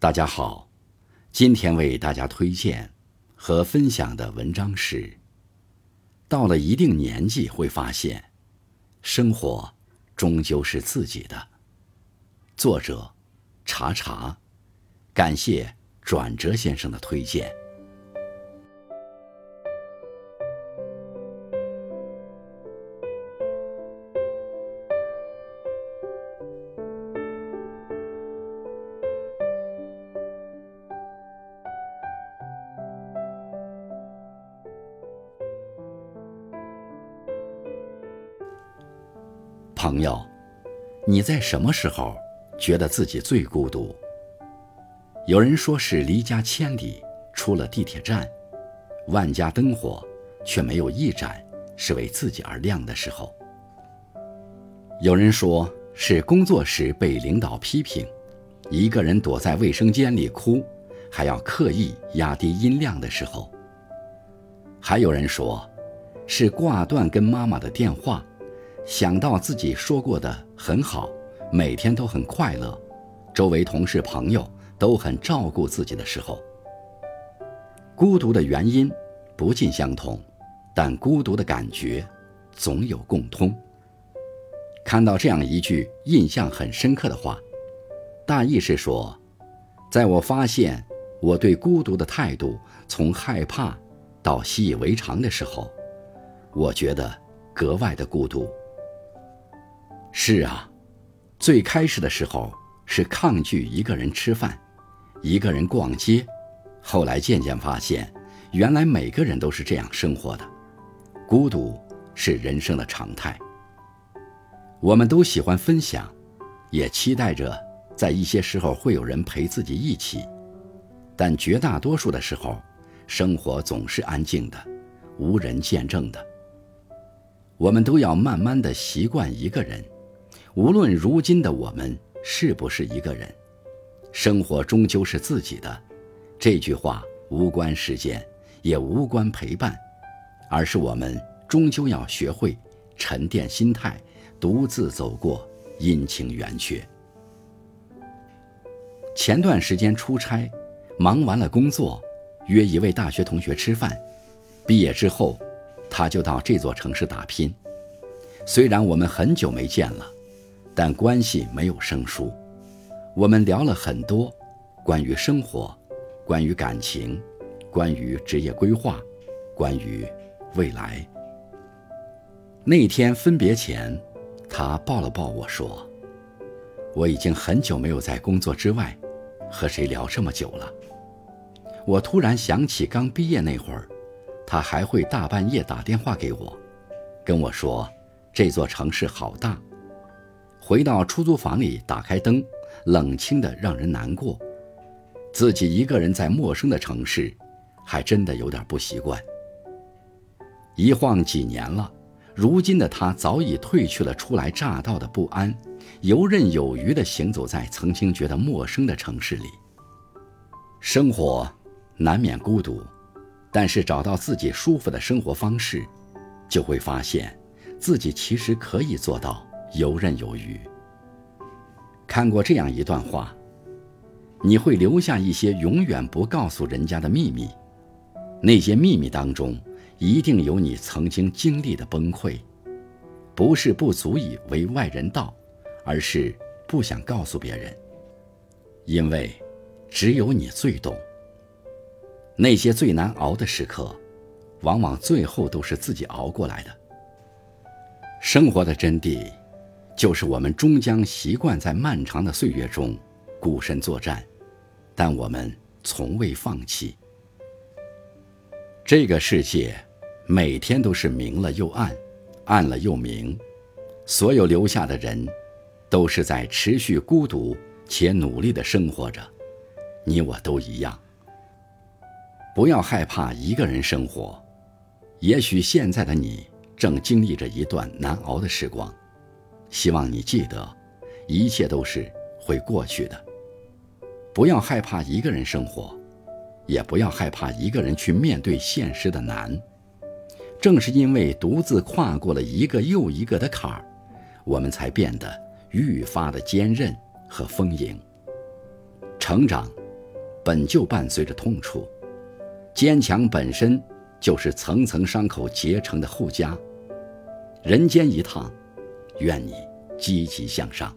大家好，今天为大家推荐和分享的文章是：到了一定年纪会发现，生活终究是自己的。作者：查查，感谢转折先生的推荐。朋友，你在什么时候觉得自己最孤独？有人说是离家千里，出了地铁站，万家灯火却没有一盏是为自己而亮的时候。有人说是工作时被领导批评，一个人躲在卫生间里哭，还要刻意压低音量的时候。还有人说，是挂断跟妈妈的电话。想到自己说过的很好，每天都很快乐，周围同事朋友都很照顾自己的时候，孤独的原因不尽相同，但孤独的感觉总有共通。看到这样一句印象很深刻的话，大意是说，在我发现我对孤独的态度从害怕到习以为常的时候，我觉得格外的孤独。是啊，最开始的时候是抗拒一个人吃饭，一个人逛街，后来渐渐发现，原来每个人都是这样生活的，孤独是人生的常态。我们都喜欢分享，也期待着在一些时候会有人陪自己一起，但绝大多数的时候，生活总是安静的，无人见证的。我们都要慢慢的习惯一个人。无论如今的我们是不是一个人，生活终究是自己的。这句话无关时间，也无关陪伴，而是我们终究要学会沉淀心态，独自走过阴晴圆缺。前段时间出差，忙完了工作，约一位大学同学吃饭。毕业之后，他就到这座城市打拼。虽然我们很久没见了。但关系没有生疏，我们聊了很多，关于生活，关于感情，关于职业规划，关于未来。那天分别前，他抱了抱我说：“我已经很久没有在工作之外和谁聊这么久了。”我突然想起刚毕业那会儿，他还会大半夜打电话给我，跟我说：“这座城市好大。”回到出租房里，打开灯，冷清的让人难过。自己一个人在陌生的城市，还真的有点不习惯。一晃几年了，如今的他早已褪去了初来乍到的不安，游刃有余地行走在曾经觉得陌生的城市里。生活难免孤独，但是找到自己舒服的生活方式，就会发现，自己其实可以做到。游刃有余。看过这样一段话：你会留下一些永远不告诉人家的秘密，那些秘密当中一定有你曾经经历的崩溃，不是不足以为外人道，而是不想告诉别人，因为只有你最懂。那些最难熬的时刻，往往最后都是自己熬过来的。生活的真谛。就是我们终将习惯在漫长的岁月中孤身作战，但我们从未放弃。这个世界每天都是明了又暗，暗了又明，所有留下的人，都是在持续孤独且努力的生活着。你我都一样。不要害怕一个人生活，也许现在的你正经历着一段难熬的时光。希望你记得，一切都是会过去的。不要害怕一个人生活，也不要害怕一个人去面对现实的难。正是因为独自跨过了一个又一个的坎儿，我们才变得愈发的坚韧和丰盈。成长本就伴随着痛楚，坚强本身就是层层伤口结成的护枷。人间一趟，愿你积极向上。